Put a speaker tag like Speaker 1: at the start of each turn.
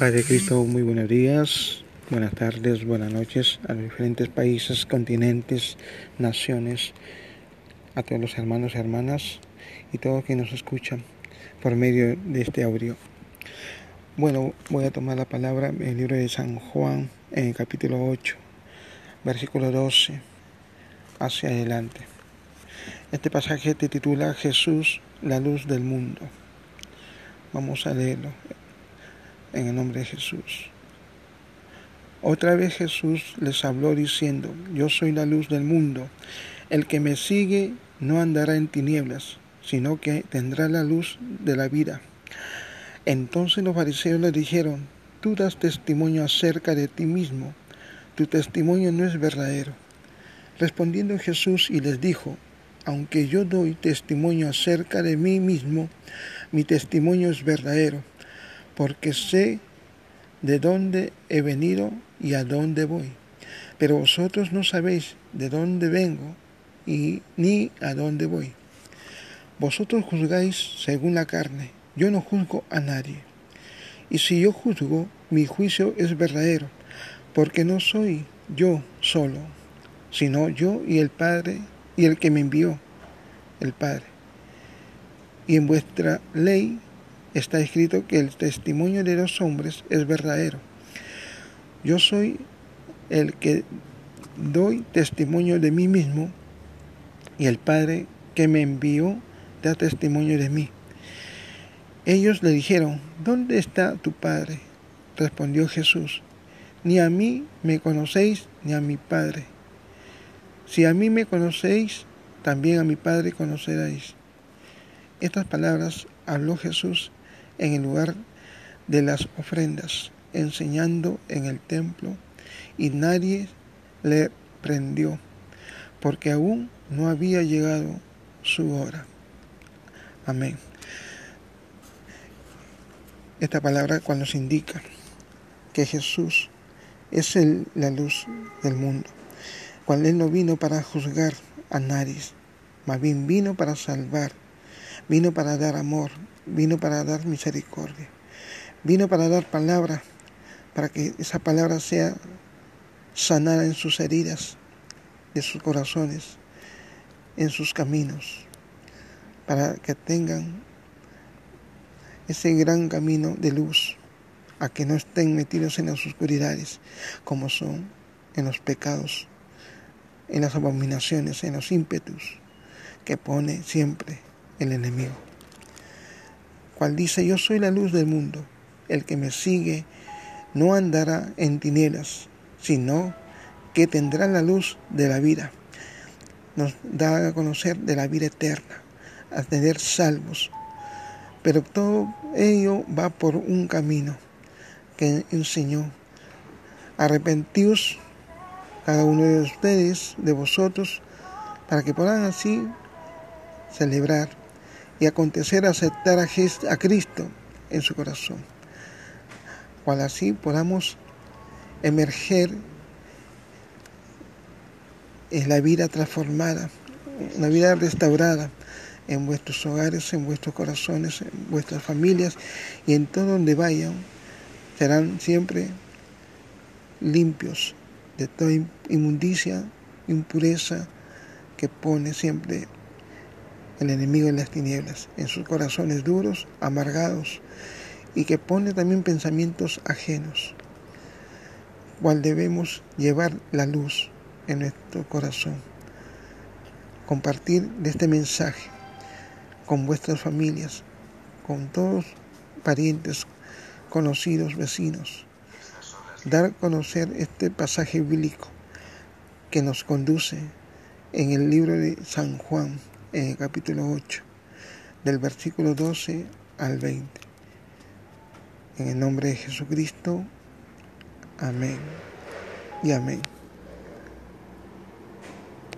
Speaker 1: Padre Cristo, muy buenos días, buenas tardes, buenas noches a los diferentes países, continentes, naciones, a todos los hermanos y hermanas y todos que nos escuchan por medio de este audio. Bueno, voy a tomar la palabra en el libro de San Juan, en el capítulo 8, versículo 12, hacia adelante. Este pasaje te titula Jesús, la luz del mundo. Vamos a leerlo en el nombre de Jesús. Otra vez Jesús les habló diciendo, yo soy la luz del mundo. El que me sigue no andará en tinieblas, sino que tendrá la luz de la vida. Entonces los fariseos le dijeron, tú das testimonio acerca de ti mismo, tu testimonio no es verdadero. Respondiendo Jesús y les dijo, aunque yo doy testimonio acerca de mí mismo, mi testimonio es verdadero porque sé de dónde he venido y a dónde voy. Pero vosotros no sabéis de dónde vengo y ni a dónde voy. Vosotros juzgáis según la carne, yo no juzgo a nadie. Y si yo juzgo, mi juicio es verdadero, porque no soy yo solo, sino yo y el Padre y el que me envió, el Padre. Y en vuestra ley está escrito que el testimonio de los hombres es verdadero. Yo soy el que doy testimonio de mí mismo y el Padre que me envió da testimonio de mí. Ellos le dijeron, ¿dónde está tu Padre? Respondió Jesús, ni a mí me conocéis ni a mi Padre. Si a mí me conocéis, también a mi Padre conoceréis. Estas palabras habló Jesús en el lugar de las ofrendas, enseñando en el templo, y nadie le prendió, porque aún no había llegado su hora. Amén. Esta palabra cuando nos indica que Jesús es la luz del mundo, cuando Él no vino para juzgar a nadie, más bien vino para salvar, vino para dar amor, vino para dar misericordia, vino para dar palabra, para que esa palabra sea sanada en sus heridas, de sus corazones, en sus caminos, para que tengan ese gran camino de luz, a que no estén metidos en las oscuridades, como son en los pecados, en las abominaciones, en los ímpetus que pone siempre el enemigo cual dice, yo soy la luz del mundo, el que me sigue no andará en tinieblas, sino que tendrá la luz de la vida. Nos da a conocer de la vida eterna, a tener salvos. Pero todo ello va por un camino que enseñó. Arrepentíos cada uno de ustedes, de vosotros, para que puedan así celebrar y acontecer aceptar a Cristo en su corazón, cual así podamos emerger en la vida transformada, una vida restaurada en vuestros hogares, en vuestros corazones, en vuestras familias y en todo donde vayan, serán siempre limpios de toda inmundicia, impureza que pone siempre el enemigo en las tinieblas, en sus corazones duros, amargados, y que pone también pensamientos ajenos, cual debemos llevar la luz en nuestro corazón, compartir de este mensaje con vuestras familias, con todos parientes, conocidos, vecinos, dar a conocer este pasaje bíblico que nos conduce en el libro de San Juan, en el capítulo 8, del versículo 12 al 20. En el nombre de Jesucristo, amén y amén.